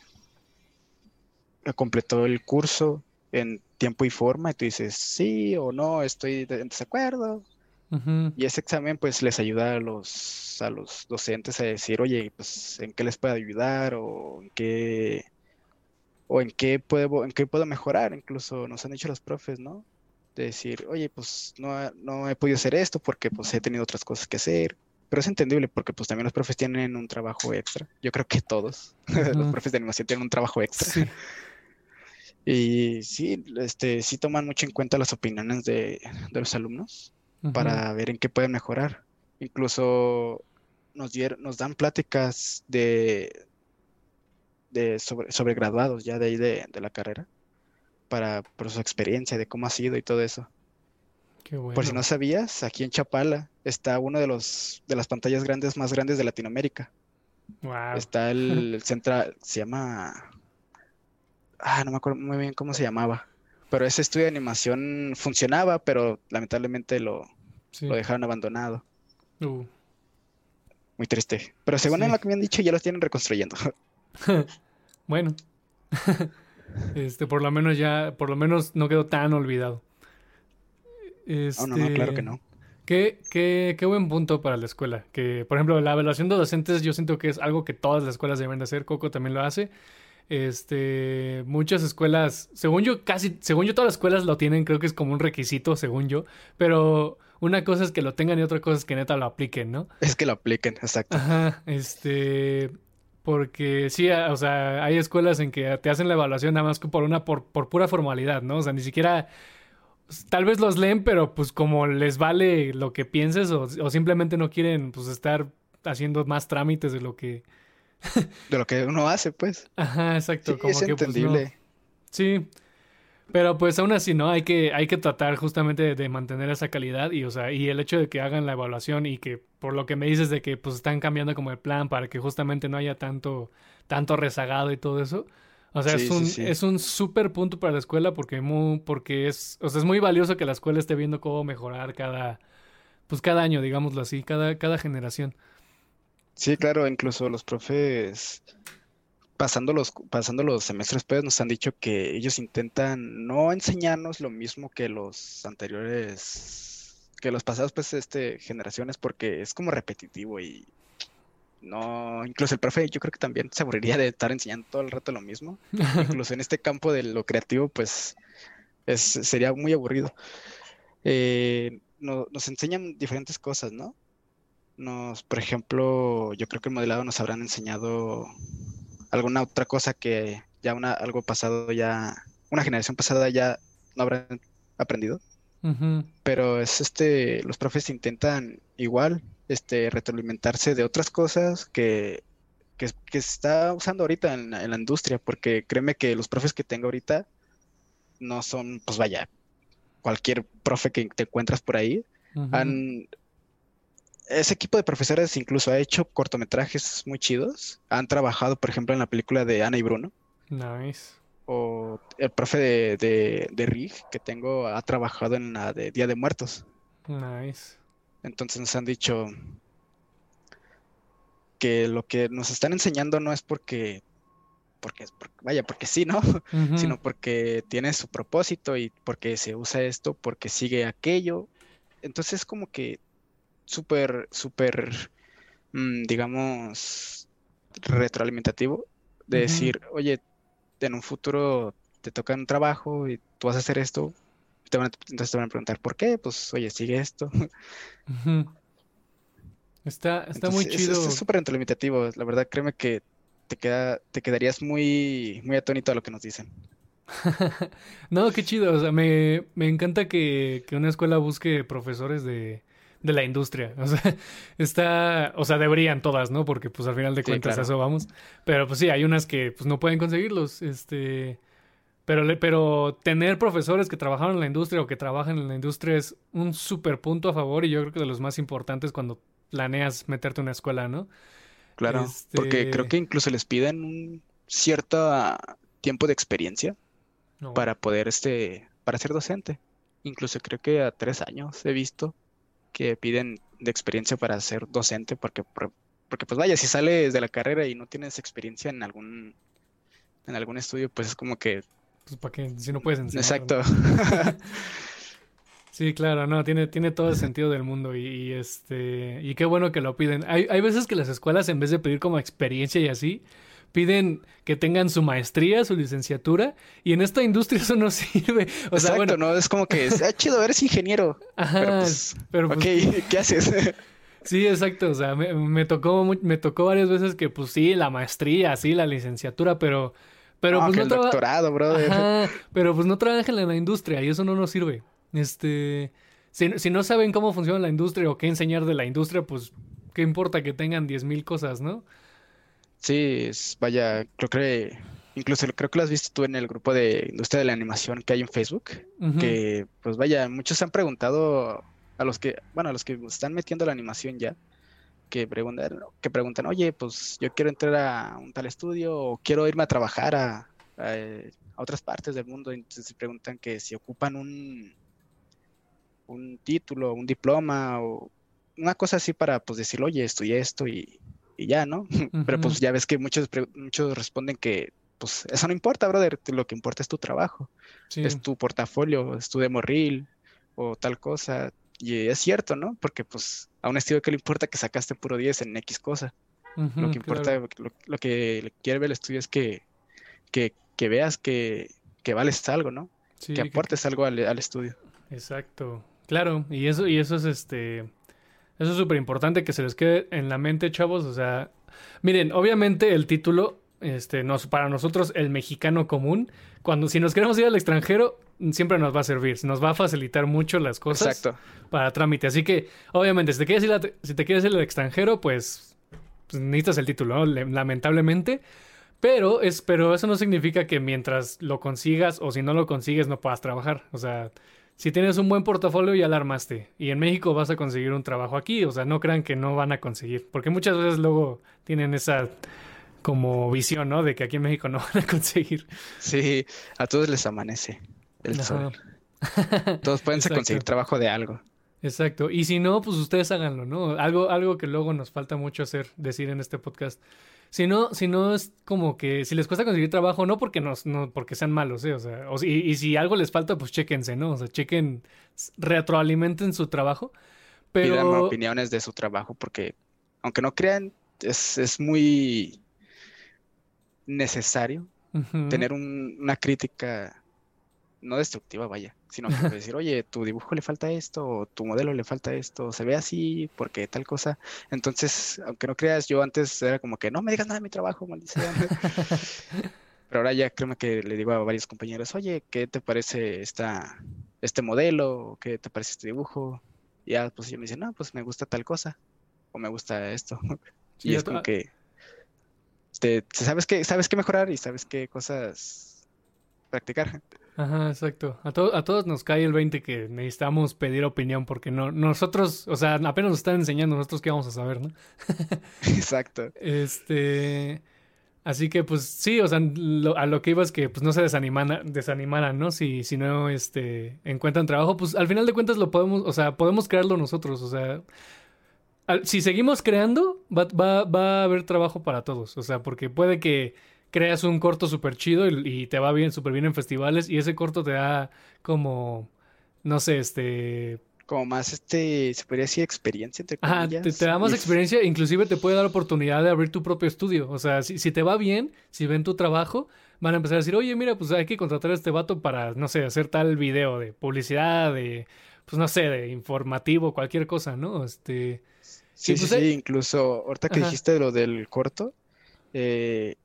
completó el curso en tiempo y forma, y tú dices, sí o no, estoy en desacuerdo. Y ese examen pues les ayuda a los, a los docentes a decir, oye, pues en qué les puedo ayudar o en qué, o en qué puedo, en qué puedo mejorar. Incluso nos han dicho los profes, ¿no? De decir, oye, pues no, no he podido hacer esto porque pues he tenido otras cosas que hacer. Pero es entendible porque pues también los profes tienen un trabajo extra. Yo creo que todos los profes de animación tienen un trabajo extra. Y sí, este, sí toman mucho en cuenta las opiniones de, los alumnos para ver en qué pueden mejorar. Incluso nos, nos dan pláticas de, de sobre, graduados ya de ahí de, la carrera para por su experiencia de cómo ha sido y todo eso. Por si no sabías, aquí en Chapala está uno de los de las pantallas grandes más grandes de Latinoamérica. Está el, el central, se llama ah, no me acuerdo muy bien cómo se llamaba, pero ese estudio de animación funcionaba, pero lamentablemente lo, lo dejaron abandonado. Uh. Muy triste. Pero según lo que me han dicho, ya los tienen reconstruyendo. bueno. este, por lo menos ya, por lo menos no quedó tan olvidado. no, no, no, claro que no. Qué, qué, qué, buen punto para la escuela. Que, por ejemplo, la evaluación de docentes yo siento que es algo que todas las escuelas deben de hacer. Coco también lo hace. Este, muchas escuelas, según yo, casi, según yo, todas las escuelas lo tienen, creo que es como un requisito, según yo, pero una cosa es que lo tengan y otra cosa es que neta lo apliquen, ¿no? Es que lo apliquen, exacto. Ajá, este, porque sí, o sea, hay escuelas en que te hacen la evaluación nada más que por una, por, por pura formalidad, ¿no? O sea, ni siquiera, tal vez los leen, pero pues como les vale lo que pienses o, o simplemente no quieren, pues, estar haciendo más trámites de lo que de lo que uno hace, pues. Ajá, exacto. como es que, pues, entendible. Sí. Pero pues aún así, ¿no? Hay que, hay que tratar justamente de, mantener esa calidad y, o sea, y el hecho de que hagan la evaluación y que por lo que me dices de que pues están cambiando como el plan para que justamente no haya tanto, tanto rezagado y todo eso. O sea, es un, es un súper punto para la escuela porque, muy, porque es, o sea, es muy valioso que la escuela esté viendo cómo mejorar cada, pues cada año, digámoslo así, cada, cada generación. Sí, claro, incluso los profes, pasando los, pasando los semestres pues nos han dicho que ellos intentan no enseñarnos lo mismo que los anteriores, que los pasados, pues, este, generaciones, porque es como repetitivo y no, incluso el profe yo creo que también se aburriría de estar enseñando todo el rato lo mismo. incluso en este campo de lo creativo, pues, es, sería muy aburrido. Eh, nos enseñan diferentes cosas, ¿no? Nos, por ejemplo, yo creo que el modelado nos habrán enseñado alguna otra cosa que ya una, algo pasado ya, una generación pasada ya no habrán aprendido. Pero es este, los profes intentan igual, este, retroalimentarse de otras cosas que, que, que está usando ahorita en, la industria, porque créeme que los profes que tengo ahorita no son, pues vaya, cualquier profe que te encuentras por ahí, han, ese equipo de profesores incluso ha hecho cortometrajes muy chidos. Han trabajado, por ejemplo, en la película de Ana y Bruno. Nice. O el profe de, de, de Rig que tengo ha trabajado en la de Día de Muertos. Nice. Entonces nos han dicho que lo que nos están enseñando no es porque, porque, vaya, porque sí, ¿no? Sino porque tiene su propósito y porque se usa esto, porque sigue aquello. Entonces es como que súper, súper, mm, digamos, retroalimentativo de decir, oye, en un futuro te toca un trabajo y tú vas a hacer esto, te van a, entonces te van a preguntar, ¿por qué? Pues, oye, sigue esto. Está, está muy chido. Es súper retroalimentativo, la verdad, créeme que te, queda, te quedarías muy, muy atónito a lo que nos dicen. no, qué chido. O sea, me, me encanta que, que, una escuela busque profesores de, de la industria. O sea, está, o sea, deberían todas, ¿no? Porque pues al final de cuentas eso vamos. Pero pues sí, hay unas que pues no pueden conseguirlos, este, pero pero tener profesores que trabajaron en la industria o que trabajan en la industria es un súper punto a favor y yo creo que de los más importantes cuando planeas meterte en una escuela, ¿no? Claro, porque creo este que incluso les piden un cierto tiempo de experiencia para poder este para ser docente. Incluso creo que a tres años he visto que piden de experiencia para ser docente, porque, porque pues vaya, si sales de la carrera y no tienes experiencia en algún, en algún estudio, pues es como que... Pues para qué, si no puedes enseñar. Exacto. Sí, claro, no, tiene, tiene todo el sentido del mundo y, este y qué bueno que lo piden. Hay, hay veces que las escuelas en vez de pedir como experiencia y así, piden que tengan su maestría, su licenciatura, y en esta industria eso no sirve. O sea, bueno, no, es como que es ah, chido, eres ingeniero. Ajá, pero pues, pero pues ok, ¿qué haces? Sí, exacto, o sea, me, tocó me tocó varias veces que pues sí, la maestría, sí, la licenciatura, pero pero pues no el doctorado, brother. Ajá, pero pues no trabajan en la industria y eso no nos sirve. Este, si, si no saben cómo funciona la industria o qué enseñar de la industria, pues qué importa que tengan diez mil cosas, ¿no? Sí, vaya, creo que incluso creo que lo has visto tú en el grupo de industria de la animación que hay en Facebook, que pues vaya, muchos han preguntado a los que, bueno, a los que están metiendo la animación ya, que preguntan, que preguntan, oye, pues yo quiero entrar a un tal estudio o quiero irme a trabajar a, a otras partes del mundo, entonces se preguntan que si ocupan un un título, un diploma o una cosa así para pues decir, oye, estudié esto y, ya, ¿no? Pero pues ya ves que muchos, muchos responden que pues eso no importa, brother, lo que importa es tu trabajo, es tu portafolio, es tu demo reel o tal cosa. Y es cierto, ¿no? Porque pues a un estudio que le importa que sacaste puro 10 en X cosa. lo que importa, lo, que quiere ver el estudio es que, que, veas que, que, vales algo, ¿no? que aportes algo al, al, estudio. Exacto. Claro, y eso, y eso es este. Eso es súper importante que se les quede en la mente, chavos. O sea, miren, obviamente el título, este, nos, para nosotros, el mexicano común, cuando si nos queremos ir al extranjero, siempre nos va a servir, nos va a facilitar mucho las cosas para trámite. Así que, obviamente, si te quieres ir, si te quieres ir al extranjero, pues, pues necesitas el título, lamentablemente. Pero, es, pero eso no significa que mientras lo consigas o si no lo consigues no puedas trabajar. O sea, si tienes un buen portafolio ya alarmaste. Y en México vas a conseguir un trabajo aquí. O sea, no crean que no van a conseguir. Porque muchas veces luego tienen esa como visión, ¿no? De que aquí en México no van a conseguir. Sí, a todos les amanece el sol. Todos pueden conseguir trabajo de algo. Exacto. Y si no, pues ustedes háganlo, ¿no? Algo, algo que luego nos falta mucho hacer, decir en este podcast. Si no, si no es como que si les cuesta conseguir trabajo, no porque no, no porque sean malos, ¿eh? O sea, y, si algo les falta, pues chéquense, ¿no? O sea, chequen, retroalimenten su trabajo. Pero... Pidan opiniones de su trabajo porque, aunque no crean, es, es muy necesario tener una crítica no destructiva, vaya, sino que decir, oye, tu dibujo le falta esto, o tu modelo le falta esto, se ve así, porque tal cosa. Entonces, aunque no creas, yo antes era como que no me digas nada de mi trabajo, maldición. Pero ahora ya creo que le digo a varios compañeros, oye, ¿qué te parece esta, este modelo? ¿Qué te parece este dibujo? Y ya, pues yo me dicen, no, pues me gusta tal cosa, o me gusta esto. y es como que te, sabes que sabes qué mejorar y sabes qué cosas practicar. Ajá, exacto. A, a todos nos cae el 20 que necesitamos pedir opinión porque no nosotros, o sea, apenas nos están enseñando nosotros qué vamos a saber, ¿no? exacto. Este, así que pues sí, o sea, a lo que iba es que pues no se desaniman, desanimaran, ¿no? Si, si no este encuentran trabajo, pues al final de cuentas lo podemos, o sea, podemos crearlo nosotros, o sea, si seguimos creando, va, va, va a haber trabajo para todos, o sea, porque puede que creas un corto súper chido y, te va bien, súper bien en festivales y ese corto te da como, no sé, este... Como más, este, se podría decir experiencia, entre Ajá, te, da más experiencia, inclusive te puede dar oportunidad de abrir tu propio estudio. O sea, si, si te va bien, si ven tu trabajo, van a empezar a decir, oye, mira, pues hay que contratar a este vato para, no sé, hacer tal video de publicidad, de, pues no sé, de informativo, cualquier cosa, ¿no? Este... Sí, sí, pues, sí, incluso ahorita que dijiste lo del corto, eh,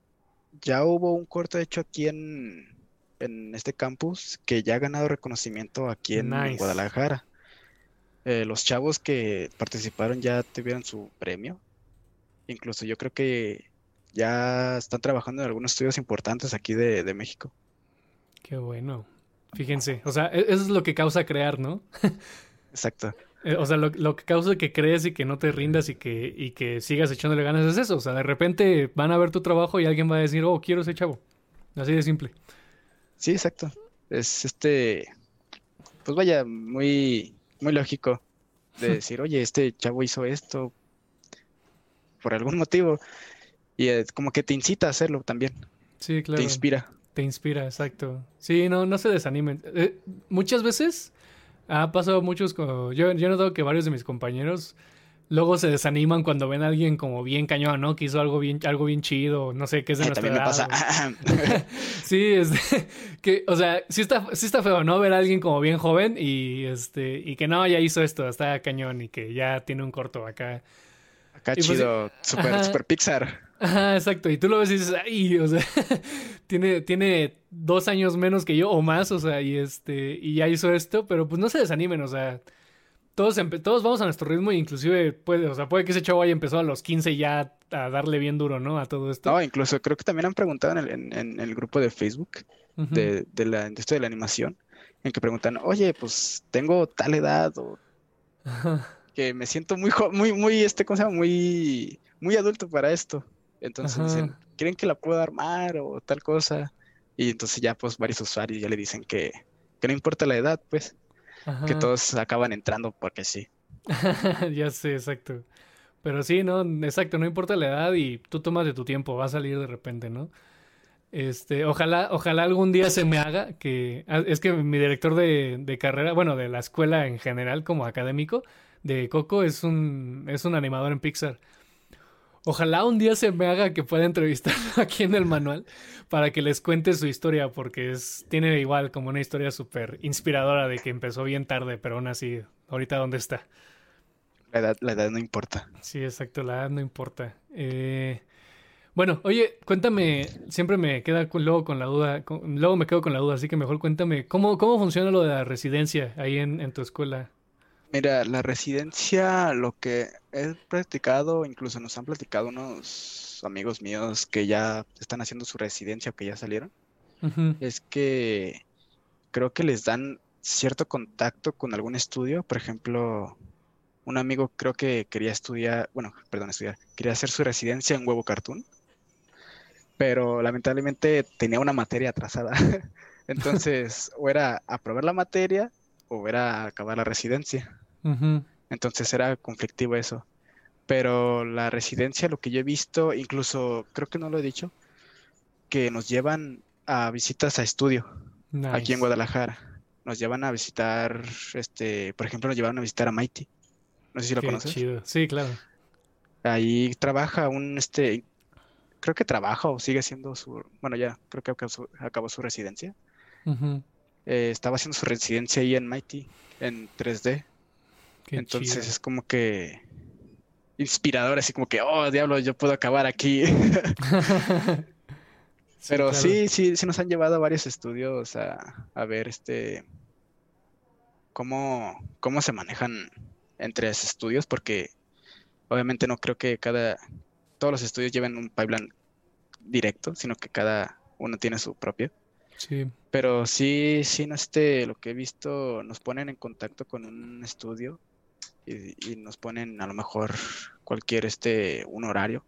ya hubo un corto hecho aquí en, este campus que ya ha ganado reconocimiento aquí en Guadalajara. Eh, los chavos que participaron ya tuvieron su premio. Incluso yo creo que ya están trabajando en algunos estudios importantes aquí de, de México. Qué bueno. Fíjense, o sea, e-, eso es lo que causa crear, ¿no? Exacto. Eh, o sea, lo, que causa que crees y que no te rindas y que, y que sigas echándole ganas es eso. O sea, de repente van a ver tu trabajo y alguien va a decir, oh, quiero ese chavo. Así de simple. Sí, exacto. Es este, pues vaya, muy, muy lógico de decir, oye, este chavo hizo esto por algún motivo. Y es como que te incita a hacerlo también. Sí, claro. Te inspira. Te inspira, exacto. Sí, no, no se desanimen. Eh, muchas veces ha pasado muchos, yo, yo he notado que varios de mis compañeros luego se desaniman cuando ven a alguien como bien cañón, ¿no? Que hizo algo bien, algo bien chido, no sé, qué es de eh, nuestra edad, me pasa. sí, es que, o sea, sí está, sí está feo, ¿no? Ver a alguien como bien joven y este, y que no, ya hizo esto, está cañón y que ya tiene un corto acá. Acá pues chido, super, super Pixar. Ajá, exacto. Y tú lo ves y dices, ay, o sea, tiene, tiene dos años menos que yo o más, o sea, y este, y ya hizo esto, pero pues no se desanimen, o sea, todos, todos vamos a nuestro ritmo e inclusive puede, o sea, puede que ese chavo haya empezado a los 15 ya a darle bien duro, ¿no? A todo esto. No, incluso creo que también han preguntado en el, el grupo de Facebook de, de, la industria de la animación, en que preguntan, oye, pues tengo tal edad o que me siento muy, muy, muy, este, ¿cómo se llama? Muy, muy adulto para esto. Entonces dicen, ¿creen que la puedo armar o tal cosa? Y entonces ya pues varios usuarios ya le dicen que, que no importa la edad, pues, que todos acaban entrando porque sí. ya sé, exacto. Pero sí, no, exacto, no importa la edad y tú tomas de tu tiempo, va a salir de repente, ¿no? Este, ojalá, ojalá algún día se me haga que ah, es que mi director de, de carrera, bueno, de la escuela en general como académico de Coco es un es un animador en Pixar. Ojalá un día se me haga que pueda entrevistarlo aquí en el manual para que les cuente su historia, porque es, tiene igual como una historia súper inspiradora de que empezó bien tarde, pero aún así, ahorita dónde está. La edad, la edad no importa. Sí, exacto, la edad no importa. Eh, bueno, oye, cuéntame, siempre me queda luego con la duda, luego me quedo con la duda, así que mejor cuéntame, ¿cómo, cómo funciona lo de la residencia ahí en, en tu escuela? Mira, la residencia, lo que he practicado, incluso nos han platicado unos amigos míos que ya están haciendo su residencia o que ya salieron, es que creo que les dan cierto contacto con algún estudio. Por ejemplo, un amigo creo que quería estudiar, bueno, perdón, estudiar, quería hacer su residencia en Huevo Cartoon, pero lamentablemente tenía una materia atrasada. Entonces, o era aprobar la materia o era acabar la residencia. Entonces era conflictivo eso. Pero la residencia, lo que yo he visto, incluso creo que no lo he dicho, que nos llevan a visitas a estudio aquí en Guadalajara. Nos llevan a visitar, este, por ejemplo, nos llevaron a visitar a Mighty. No sé si lo conoces. Sí, claro. Ahí trabaja un, este, creo que trabaja o sigue siendo su, bueno, ya, creo que acabó su, residencia. Eh, estaba haciendo su residencia ahí en Mighty, en 3D. Entonces es como que inspirador, así como que, oh, diablo, yo puedo acabar aquí. Pero sí, sí, sí nos han llevado a varios estudios a, a ver este cómo, cómo se manejan entre estudios, porque obviamente no creo que cada todos los estudios lleven un pipeline directo, sino que cada uno tiene su propio. Sí. Pero sí, sí, no este, lo que he visto, nos ponen en contacto con un estudio y, nos ponen a lo mejor cualquier este, un horario.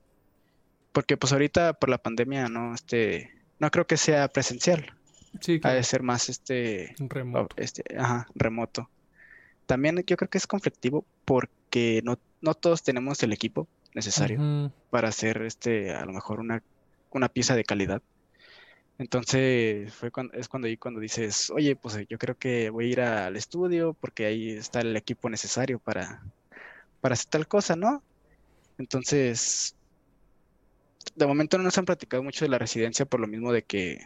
Porque pues ahorita por la pandemia no, este, no creo que sea presencial. Sí, Ha de ser más este remoto. Este, ajá, remoto. También yo creo que es conflictivo porque no, no todos tenemos el equipo necesario para hacer este, a lo mejor una, una pieza de calidad. Entonces fue cuando, es cuando, cuando dices, oye, pues yo creo que voy a ir al estudio porque ahí está el equipo necesario para, para hacer tal cosa, ¿no? Entonces, de momento no nos han platicado mucho de la residencia por lo mismo de que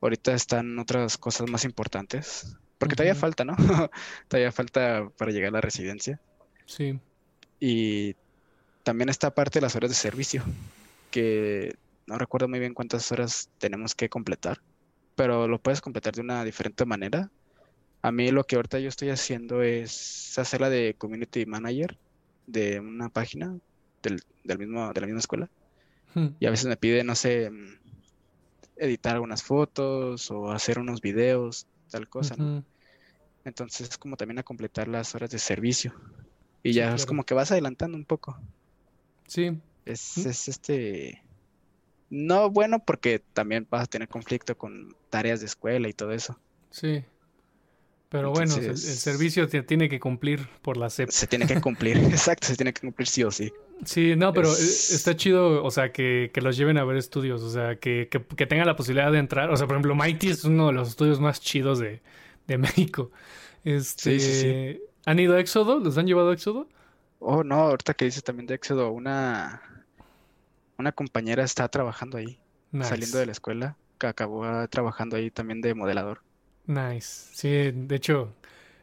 ahorita están otras cosas más importantes. Porque todavía falta, ¿no? todavía falta para llegar a la residencia. Sí. Y también está parte de las horas de servicio, que no recuerdo muy bien cuántas horas tenemos que completar, pero lo puedes completar de una diferente manera. A mí lo que ahorita yo estoy haciendo es hacerla de community manager de una página del, mismo, de la misma escuela. Hmm. Y a veces me pide, no sé, editar algunas fotos o hacer unos videos, tal cosa. Entonces es como también a completar las horas de servicio. Y ya es como que vas adelantando un poco. Sí. Es, mm. es este no bueno porque también vas a tener conflicto con tareas de escuela y todo eso. Sí. Pero bueno, el, servicio tiene que cumplir por la CEP. Se tiene que cumplir, exacto, se tiene que cumplir sí o sí. Sí, no, pero está chido, o sea, que, los lleven a ver estudios, o sea, que, que, tengan la posibilidad de entrar. O sea, por ejemplo, Mighty es uno de los estudios más chidos de, México. Este, sí, sí, ¿Han ido a Éxodo? ¿Los han llevado a Éxodo? Oh, no, ahorita que dices también de Éxodo, una, una compañera está trabajando ahí, saliendo de la escuela, que acabó trabajando ahí también de modelador. Nice. Sí, de hecho,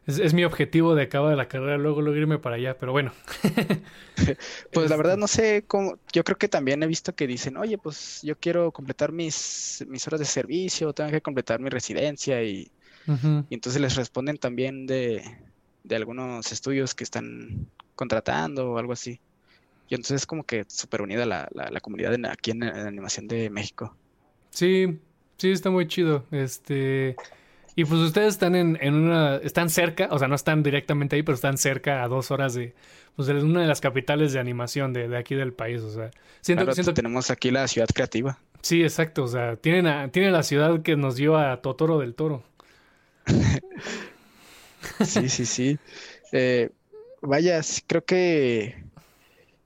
es, mi objetivo de acabar la carrera, luego, luego irme para allá, pero bueno. pues la verdad no sé cómo, yo creo que también he visto que dicen, oye, pues yo quiero completar mis, mis horas de servicio, tengo que completar mi residencia y, y entonces les responden también de, de algunos estudios que están contratando o algo así. Y entonces es como que súper unida la, la, comunidad aquí en, en, animación de México. Sí, sí, está muy chido. Este, y pues ustedes están en, en, una, están cerca, o sea, no están directamente ahí, pero están cerca a dos horas de, pues de una de las capitales de animación de, de aquí del país, o sea. Siento, claro, siento... tenemos aquí la ciudad creativa. Sí, exacto, o sea, tienen, a, tienen la ciudad que nos dio a Totoro del Toro. sí, sí, sí. Eh, vaya, creo que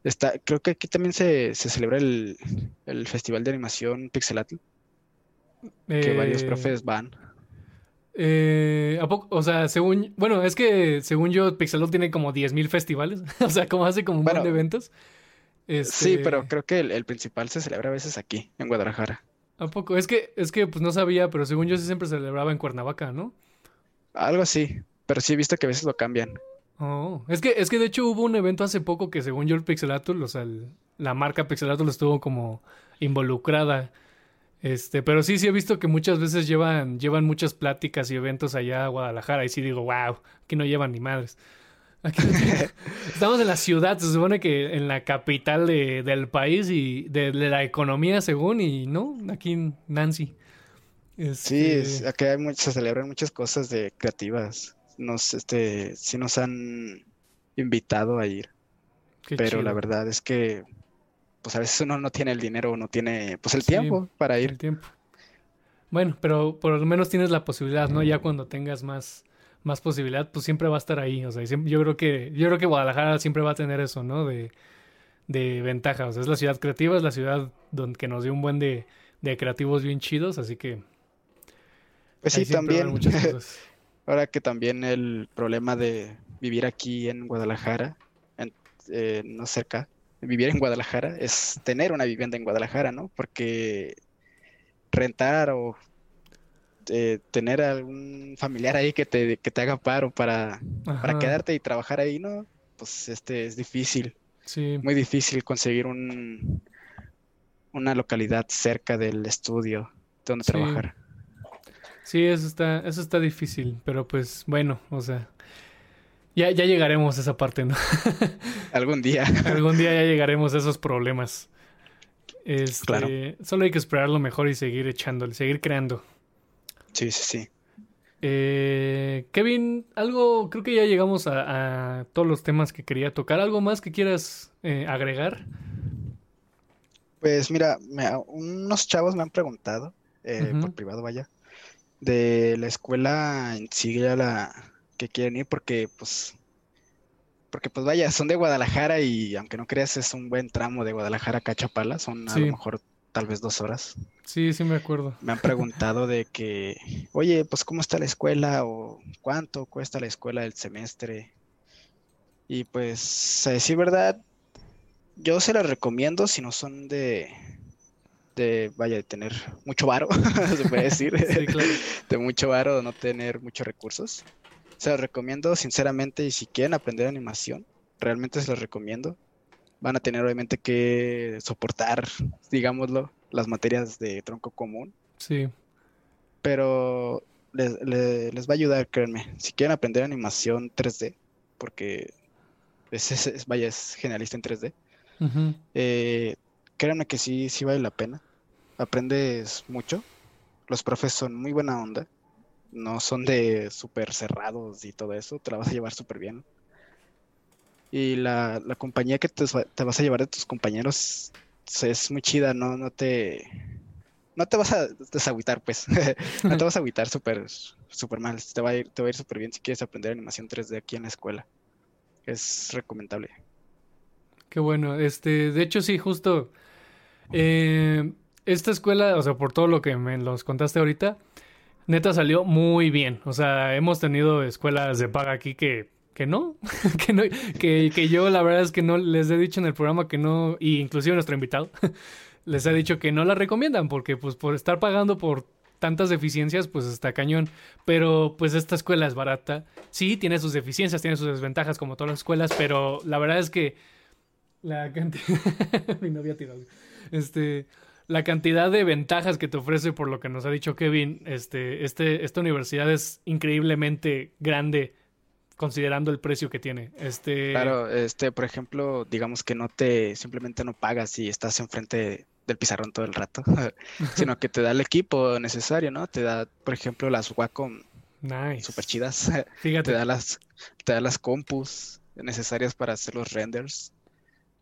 está, creo que aquí también se, se celebra el, el, Festival de Animación Pixelatl. Que varios eh, profes van. Eh, ¿a poco? O sea, según. Bueno, es que según yo, Pixelot tiene como 10.000 festivales. o sea, como hace como un montón de eventos. Sí, este pero creo que el, principal se celebra a veces aquí, en Guadalajara. ¿A poco? Es que, es que pues no sabía, pero según yo sí siempre se celebraba en Cuernavaca, ¿no? Algo así. Pero sí he visto que a veces lo cambian. Oh, es que, es que de hecho hubo un evento hace poco que según yo el Pixelatul, o sea, la marca Pixelatul estuvo como involucrada este, pero sí, sí he visto que muchas veces llevan, llevan muchas pláticas y eventos allá a Guadalajara y sí digo, wow, aquí no llevan ni madres. estamos en la ciudad, se supone que en la capital de, del país y de, la economía según, y no, aquí en Nancy. Sí, este aquí hay se celebran muchas cosas de creativas. Nos, este, sí nos han invitado a ir. pero la verdad es que pues a veces uno no tiene el dinero o no tiene pues el tiempo para ir. El tiempo. Bueno, pero por lo menos tienes la posibilidad, ¿no? Ya cuando tengas más, más posibilidad, pues siempre va a estar ahí. O sea, yo creo que, yo creo que Guadalajara siempre va a tener eso, ¿no? De, de ventaja. O sea, es la ciudad creativa, es la ciudad donde que nos dio un buen de, de creativos bien chidos, así que. Pues sí, también. Ahora que también el problema de vivir aquí en Guadalajara, en, eh, no cerca, vivir en Guadalajara es tener una vivienda en Guadalajara, ¿no? Porque rentar o eh, tener algún familiar ahí que te, que te haga paro para, para quedarte y trabajar ahí, ¿no? Pues este es difícil. Sí. Muy difícil conseguir un, una localidad cerca del estudio donde trabajar. Sí, eso está, eso está difícil, pero pues bueno, o sea, ya, ya llegaremos a esa parte, ¿no? Algún día. Algún día ya llegaremos a esos problemas. Este, claro. Solo hay que esperar lo mejor y seguir echándole, seguir creando. Sí, sí, sí. Eh, Kevin, algo, creo que ya llegamos a, todos los temas que quería tocar. ¿Algo más que quieras eh, agregar? Pues mira, unos chavos me han preguntado, eh, por privado vaya, de la escuela en sí, ya la, que quieren ir porque pues porque pues vaya, son de Guadalajara y aunque no creas es un buen tramo de Guadalajara a Cachapala, son a lo mejor tal vez dos horas. Sí, sí me acuerdo. Me han preguntado de que, oye, pues cómo está la escuela o cuánto cuesta la escuela del semestre. Y pues a decir verdad, yo se las recomiendo si no son de, de vaya, de tener mucho varo, se puede decir, de mucho varo, de no tener muchos recursos. Se los recomiendo sinceramente y si quieren aprender animación, realmente se los recomiendo. Van a tener obviamente que soportar, digámoslo, las materias de tronco común. Sí. Pero les, va a ayudar, créanme. Si quieren aprender animación 3D, porque es, vaya, es generalista en 3D, eh, créanme que sí, sí vale la pena. Aprendes mucho. Los profes son muy buena onda no son de súper cerrados y todo eso, te la vas a llevar súper bien. Y la, compañía que te, vas a llevar de tus compañeros es muy chida, no, no te no te vas a desagüitar, pues. no te vas a agüitar súper super mal. Te va a ir, te va a ir súper bien si quieres aprender animación 3D aquí en la escuela. Es recomendable. Qué bueno. Este, de hecho, sí, justo. Eh, esta escuela, o sea, por todo lo que me los contaste ahorita, neta salió muy bien. O sea, hemos tenido escuelas de paga aquí que, que no, que no, que, que yo la verdad es que no les he dicho en el programa que no, y inclusive nuestro invitado, les he dicho que no la recomiendan porque pues por estar pagando por tantas deficiencias, pues está cañón. Pero pues esta escuela es barata. Sí, tiene sus deficiencias, tiene sus desventajas como todas las escuelas, pero la verdad es que la cantidad... Mi novia tiró. Este la cantidad de ventajas que te ofrece por lo que nos ha dicho Kevin, este, este, esta universidad es increíblemente grande considerando el precio que tiene. Este... Claro, este, por ejemplo, digamos que no te, simplemente no pagas y estás enfrente del pizarrón todo el rato, sino que te da el equipo necesario, ¿no? Te da, por ejemplo, las Wacom nice. super chidas. Fíjate. Te da las, te da las compus necesarias para hacer los renders,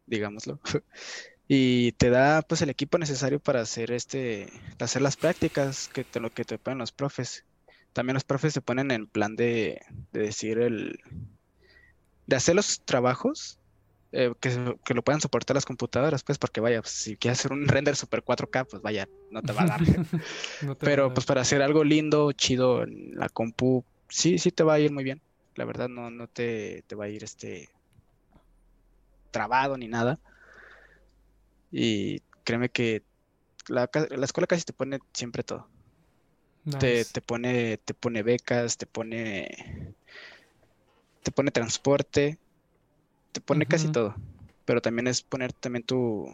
digámoslo. y te da pues el equipo necesario para hacer este hacer las prácticas que te lo que te ponen los profes. También los profes se ponen en plan de, de decir el de hacer los trabajos eh, que, que, lo puedan soportar las computadoras pues porque vaya pues, si quieres hacer un render super 4K pues vaya no te va a dar pero pues para hacer algo lindo chido en la compu sí sí te va a ir muy bien. La verdad no no te, te va a ir este trabado ni nada y créeme que la, escuela casi te pone siempre todo. Te, pone, te pone becas, te pone, te pone transporte, te pone casi todo. Pero también es poner también tu,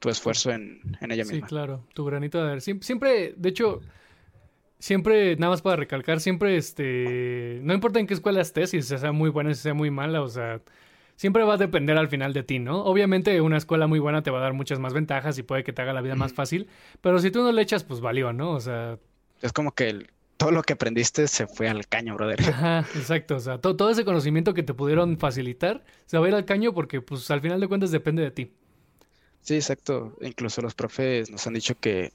tu esfuerzo en, en ella misma. Sí, claro, tu granito de ver. Siempre, de hecho, siempre, nada más para recalcar, siempre, este, no importa en qué escuela estés, si sea muy buena, si sea muy mala, o sea, siempre va a depender al final de ti, ¿no? Obviamente una escuela muy buena te va a dar muchas más ventajas y puede que te haga la vida más fácil, pero si tú no le echas, pues valió, ¿no? O sea... Es como que todo lo que aprendiste se fue al caño, brother. Ajá, exacto. O sea, todo ese conocimiento que te pudieron facilitar se va a ir al caño porque, pues, al final de cuentas depende de ti. Sí, exacto. Incluso los profes nos han dicho que,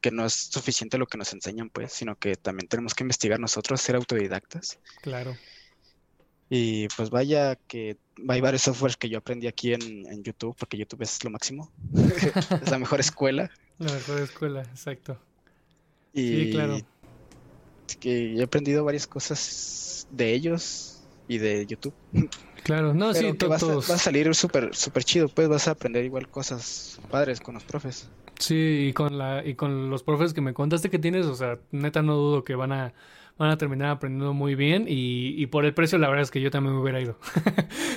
que no es suficiente lo que nos enseñan, pues, sino que también tenemos que investigar nosotros, ser autodidactas. Claro. Y pues vaya que hay varios softwares que yo aprendí aquí en, YouTube, porque YouTube es lo máximo. es la mejor escuela. La mejor escuela, exacto. Y sí, claro. Que he aprendido varias cosas de ellos y de YouTube. Claro, no, sí, va, a salir súper super chido, pues vas a aprender igual cosas padres con los profes. Sí, y con la y con los profes que me contaste que tienes, o sea, neta no dudo que van a van a terminar aprendiendo muy bien y, por el precio la verdad es que yo también me hubiera ido.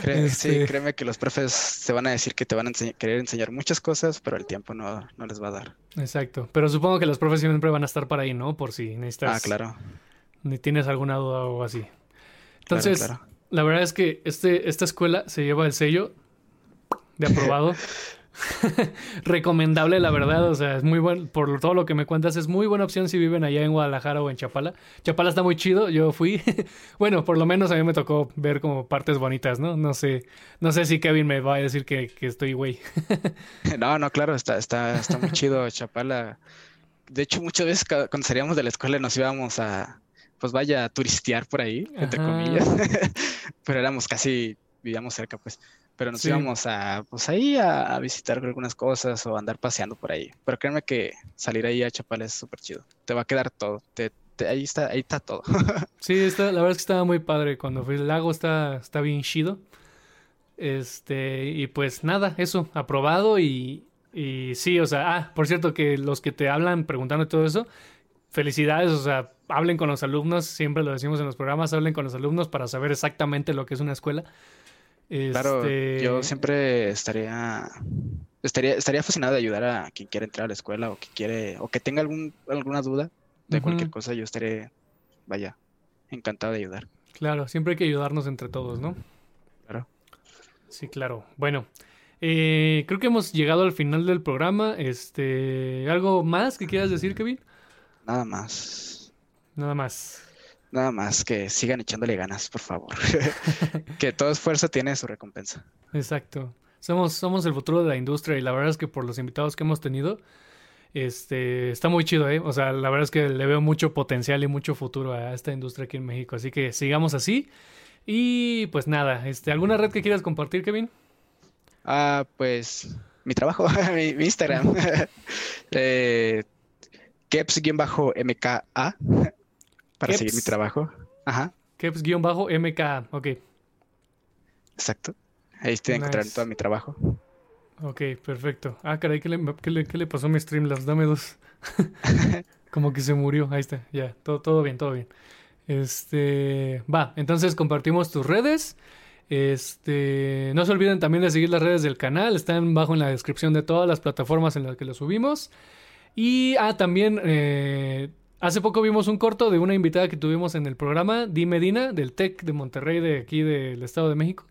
Sí, este créeme que los profes se van a decir que te van a querer enseñar muchas cosas, pero el tiempo no, les va a dar. Exacto, pero supongo que los profes siempre van a estar para ahí, ¿no? Por si necesitas... Ah, claro. Ni tienes alguna duda o así. Entonces, la verdad es que este, esta escuela se lleva el sello de aprobado. recomendable, la verdad. O sea, es muy bueno. Por todo lo que me cuentas, es muy buena opción si viven allá en Guadalajara o en Chapala. Chapala está muy chido. Yo fui. bueno, por lo menos a mí me tocó ver como partes bonitas, ¿no? No sé, no sé si Kevin me va a decir que, estoy güey. no, no, claro, está, está, está muy chido Chapala. De hecho, muchas veces cuando salíamos de la escuela nos íbamos a, pues vaya, a turistear por ahí, entre comillas. Pero éramos casi, vivíamos cerca, pues pero nos íbamos a, pues ahí a, visitar algunas cosas o andar paseando por ahí. Pero créeme que salir ahí a Chapala es súper chido. Te va a quedar todo. Te, ahí está, ahí está todo. sí, está, la verdad es que estaba muy padre. Cuando fui el lago está, está bien chido. Este, y pues nada, eso, aprobado y, y sí, o sea, ah, por cierto que los que te hablan preguntando todo eso, felicidades, o sea, hablen con los alumnos, siempre lo decimos en los programas, hablen con los alumnos para saber exactamente lo que es una escuela. Claro, yo este, siempre estaría, estaría, estaría fascinado de ayudar a quien quiere entrar a la escuela o que quiere, o que tenga algún, alguna duda de cualquier cosa, yo estaré, vaya, encantado de ayudar. Claro, siempre hay que ayudarnos entre todos, ¿no? Claro. Sí, claro. Bueno, eh, creo que hemos llegado al final del programa. Este, ¿algo más que quieras decir, Kevin? Nada más. Nada más. Nada más que sigan echándole ganas, por favor. que todo esfuerzo tiene su recompensa. Exacto. Somos, somos el futuro de la industria y la verdad es que por los invitados que hemos tenido, Este, está muy chido, ¿eh? O sea, la verdad es que le veo mucho potencial y mucho futuro a esta industria aquí en México. Así que sigamos así. Y pues nada, este, ¿alguna red que quieras compartir, Kevin? Ah, pues mi trabajo, mi, Instagram. eh, Keps-MKA para seguir mi trabajo. Ajá. Keps-MKA, ok. Exacto. Ahí estoy nice. encontrando todo mi trabajo. Ok, perfecto. Ah, caray, ¿qué le, qué le, qué le pasó a mi Streamlabs? Dame dos. Como que se murió. Ahí está, ya. Todo, todo bien, todo bien. Este. Va, entonces compartimos tus redes. Este. No se olviden también de seguir las redes del canal. Están bajo en la descripción de todas las plataformas en las que lo subimos. Y. Ah, también. Eh, hace poco vimos un corto de una invitada que tuvimos en el programa, Di Medina, del TEC de Monterrey, de aquí del Estado de México.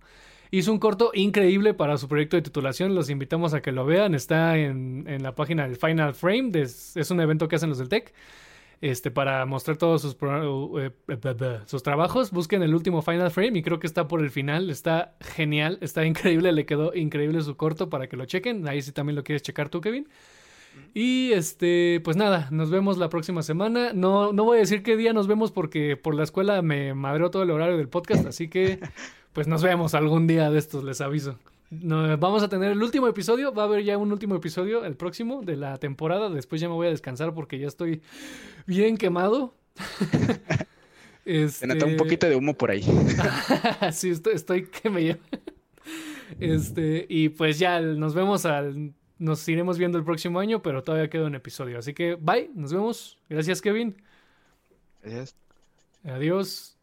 Hizo un corto increíble para su proyecto de titulación. Los invitamos a que lo vean. Está en, la página del Final Frame. es un evento que hacen los del TEC. Este, para mostrar todos sus, eh, sus trabajos. Busquen el último Final Frame y creo que está por el final. Está genial, está increíble. Le quedó increíble su corto para que lo chequen. Ahí sí también lo quieres checar tú, Kevin. Y este, pues nada, nos vemos la próxima semana. No, no voy a decir qué día nos vemos porque por la escuela me madreó todo el horario del podcast, así que pues nos vemos algún día de estos, les aviso. vamos a tener el último episodio, va a haber ya un último episodio, el próximo de la temporada. Después ya me voy a descansar porque ya estoy bien quemado. este... Se nota un poquito de humo por ahí. sí, estoy, estoy que me lleva. Este, y pues ya nos vemos al. Nos iremos viendo el próximo año, pero todavía queda un episodio. Así que bye, nos vemos. Gracias, Kevin. Gracias. Adiós.